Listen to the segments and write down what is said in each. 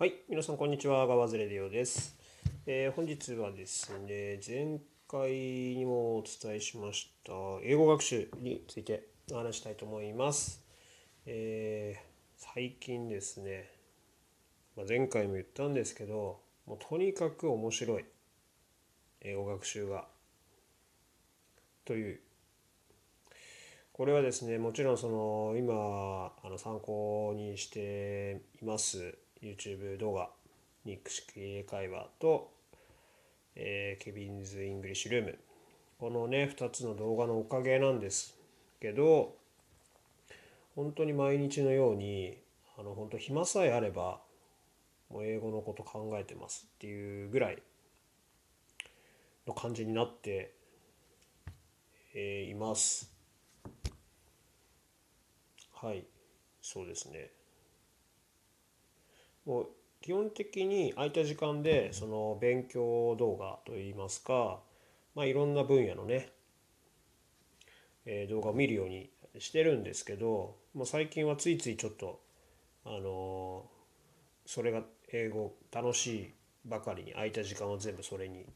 はい、皆さんこんにちは、ガワズレディオです。えー本日はですね、前回にもお伝えしました英語学習についてお話したいと思います。えー最近ですね、まあ、前回も言ったんですけど、もうとにかく面白い英語学習がというこれはですねもちろんその今あの参考にしています YouTube 動画ニック式英会話と、えー Kevin's English Room このね2つの動画のおかげなんですけど本当に毎日のようにあの本当暇さえあればもう英語のこと考えてますっていうぐらいの感じになって、えーいます。はい、そうですね。もう基本的に空いた時間でその勉強動画といいますか、まあ、いろんな分野のね、えー動画を見るようにしてるんですけど、もう最近はついついちょっとあのーそれが英語楽しいばかりに空いた時間を全部それに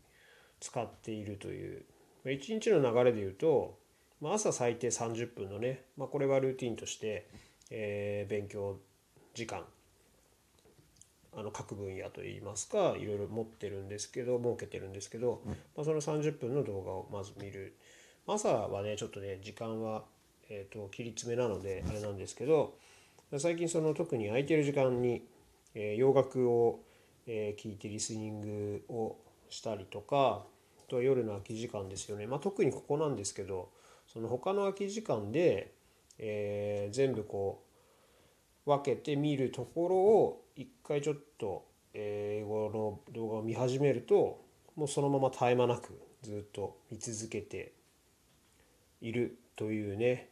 使っているというまあ一日の流れで言うと、まあ、朝最低30分のね、まあ、これはルーティンとして、えー勉強時間あの各分野といいますかいろいろ持ってるんですけど設けてるんですけど、まあ、その30分の動画をまず見る。朝はねちょっとね時間は、えー、と切り詰めなのであれなんですけど最近その特に空いてる時間に、えー洋楽を、えー聞いてリスニングをしたりとかあと夜の空き時間ですよね、まあ、特にここなんですけどその他の空き時間で、えー全部こう分けて見るところを一回ちょっと英語の動画を見始めるともうそのまま絶え間なくずっと見続けているというね。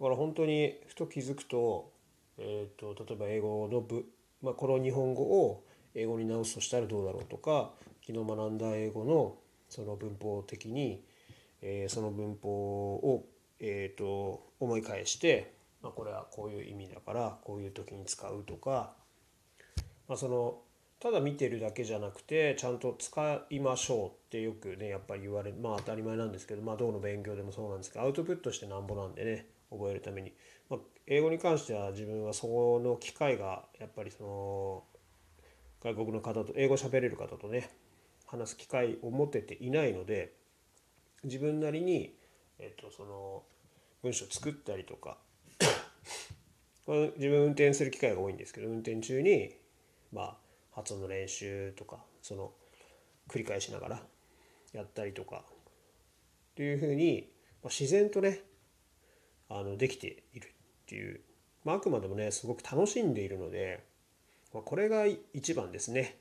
だから本当にふと気づくと,、えー、と例えば英語の部、まあ、この日本語を英語に直すとしたらどうだろうとか昨日学んだ英語のその文法的に、えーその文法を、えー、と思い返して、まあ、これはこういう意味だからこういう時に使うとか、まあ、そのただ見てるだけじゃなくてちゃんと使いましょうってよくねやっぱり言われまあ当たり前なんですけどまあどうの勉強でもそうなんですけどアウトプットしてなんぼなんでね覚えるために、まあ、英語に関しては自分はその機会がやっぱりその外国の方と英語喋れる方とね話す機会を持てていないので自分なりに、えっと、その文章作ったりとかこれ自分運転する機会が多いんですけど運転中にまあ発音の練習とかその繰り返しながらやったりとかっていうふうに、まあ、自然とねあのできているっていう、まあ、あくまでもねすごく楽しんでいるので、まあ、これが一番ですね。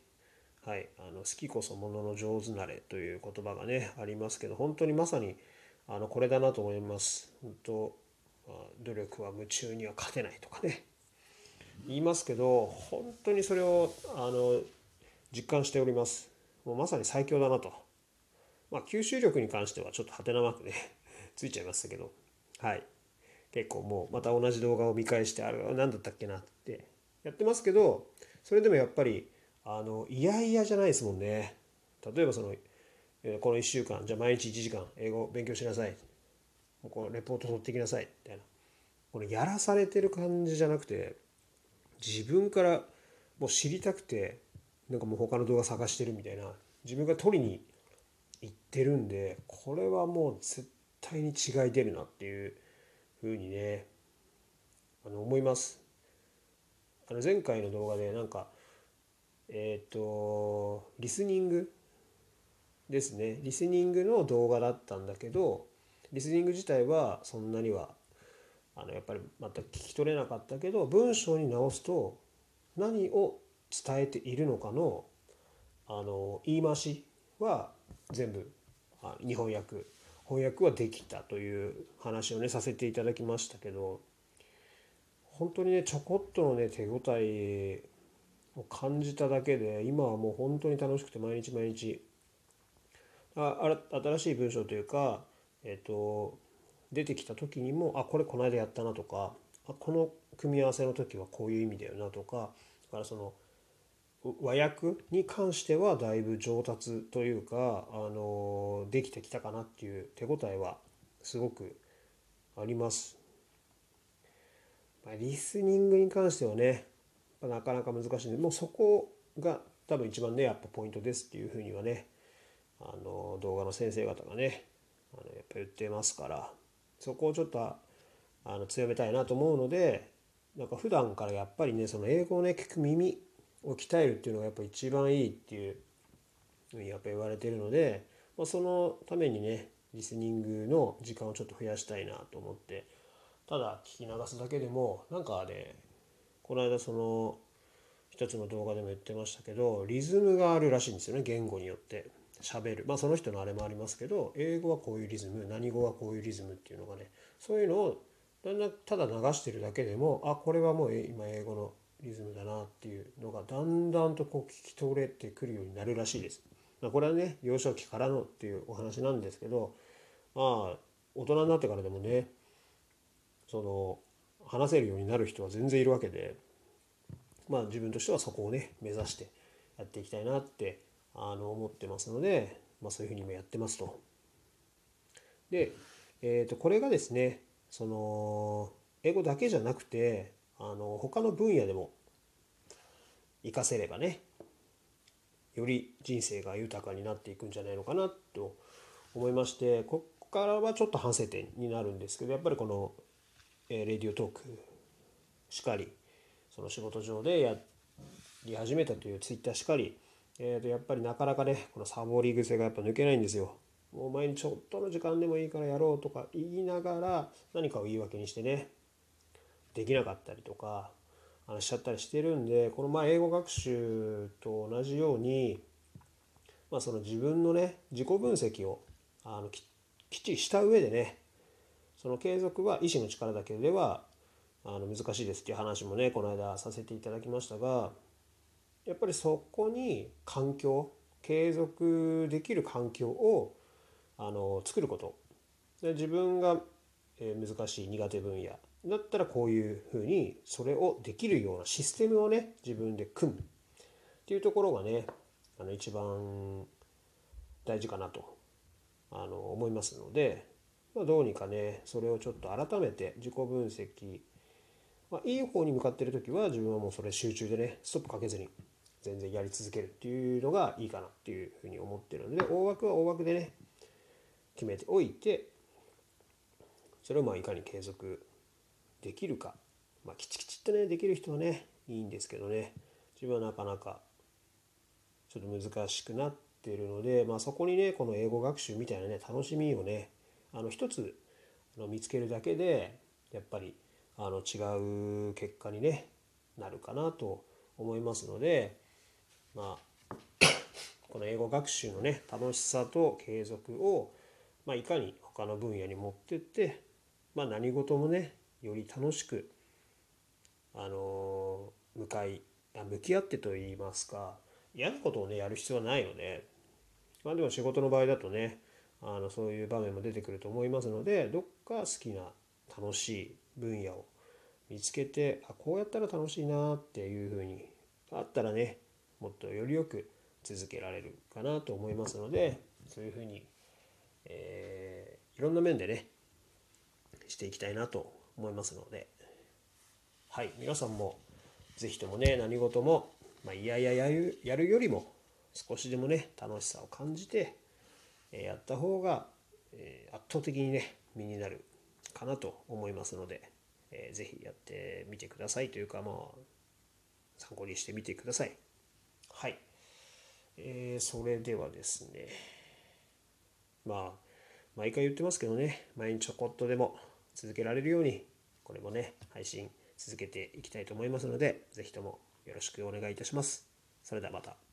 はい、あの好きこそものの上手なれという言葉がねありますけど本当にまさにあのこれだなと思います。本当努力は夢中には勝てないとかね。言いますけど本当にそれをあの実感しております。もうまさに最強だなと。まあ吸収力に関してはちょっとハテナマークね ついちゃいましたけど。はい。結構もうまた同じ動画を見返してあれ何だったっけなってやってますけどそれでもやっぱりあのいやいやじゃないですもんね。例えばそのこの1週間じゃあ毎日1時間英語勉強しなさい。こうレポート取ってきなさいみたいなこれやらされてる感じじゃなくて自分からもう知りたくてなんかもう他の動画探してるみたいな自分が取りに行ってるんでこれはもう絶対に違い出るなっていうふうにねあの思います。あの前回の動画でなんかえっ、とリスニングですねリスニングの動画だったんだけどリスニング自体はそんなにはあのやっぱりまた聞き取れなかったけど文章に直すと何を伝えているのかのあの言い回しは全部あ日本訳翻訳はできたという話をねさせていただきましたけど本当にねちょこっとのね手応えを感じただけで今はもう本当に楽しくて毎日毎日。あ新しい文章というか、えっと出てきた時にもあこれこの間やったなとかあこの組み合わせの時はこういう意味だよなとかだからその和訳に関してはだいぶ上達というかあのできてきたかなっていう手応えはすごくあります。まあ、リスニングに関してはねなかなか難しいんでもうそこが多分一番ねやっぱポイントですっていうふうにはねあの動画の先生方がね言ってますからそこをちょっとあの強めたいなと思うのでなんか普段からやっぱりねその英語をね聞く耳を鍛えるっていうのがやっぱ一番いいっていうふうにやっぱ言われてるので、まあ、そのためにねリスニングの時間をちょっと増やしたいなと思ってただ聞き流すだけでもなんかねこの間その一つの動画でも言ってましたけどリズムがあるらしいんですよね言語によって。喋るまあその人のあれもありますけど英語はこういうリズム何語はこういうリズムっていうのがねそういうのをだんだんただ流してるだけでもあこれはもう今英語のリズムだなっていうのがだんだんとこう聞き取れてくるようになるらしいです。まあ、これはね幼少期からのっていうお話なんですけどまあ大人になってからでもねその話せるようになる人は全然いるわけでまあ自分としてはそこをね目指してやっていきたいなってあの思ってますので、まあ、そういうふうに今やってますと。で、えー、とこれがですねその英語だけじゃなくてあの他の分野でも活かせればねより人生が豊かになっていくんじゃないのかなと思いましてここからはちょっと反省点になるんですけどやっぱりこの、えー、レディオトークしかりその仕事上でやり始めたというツイッターしかり、えー、とやっぱりなかなかねこのサボり癖がやっぱ抜けないんですよ。もう毎日ちょっとの時間でもいいからやろうとか言いながら何かを言い訳にしてねできなかったりとかあのしちゃったりしてるんでこのまあ英語学習と同じように、まあ、その自分のね自己分析をあのききっちりした上でねその継続は意志の力だけではあの難しいですっていう話もねこの間させていただきましたがやっぱりそこに環境継続できる環境をあの作ること。で自分が、え難しい苦手分野。だったらこういうふうにそれをできるようなシステムをね自分で組む。っていうところがねあの一番大事かなとあの思いますので、まあ、どうにかねそれをちょっと改めて自己分析、まあ、いい方に向かってる時は自分はもうそれ集中でねストップかけずに全然やり続けるっていうのがいいかなっていうふうに思ってるので大枠は大枠でね決めておいてそれをまあいかに継続できるか、まあ、きちきちっとねできる人はねいいんですけどね。自分はなかなかちょっと難しくなってるので、まあ、そこにねこの英語学習みたいなね楽しみをねあの一つあの見つけるだけでやっぱりあの違う結果に、ね、なるかなと思いますのでまあ この英語学習のね楽しさと継続をまあ、いかに他の分野に持ってって、まあ、何事もねより楽しく、あの向かい向き合ってといいますか嫌なことをねやる必要はないので、まあ、でも仕事の場合だとねあのそういう場面も出てくると思いますのでどっか好きな楽しい分野を見つけてあこうやったら楽しいなっていうふうにあったらねもっとよりよく続けられるかなと思いますのでそういうふうにえー、いろんな面でねしていきたいなと思いますので。はい皆さんも是非ともね何事も、まあ、いやいややるやるよりも少しでもね楽しさを感じて、えやった方が、え圧倒的にね身になるかなと思いますので、えー、ぜひやってみてくださいというかまあ参考にしてみてください。はい、えー、それではですねまあ毎回言ってますけどね毎日ちょこっとでも続けられるようにこれもね配信続けていきたいと思いますので是非ともよろしくお願いいたします。それではまた。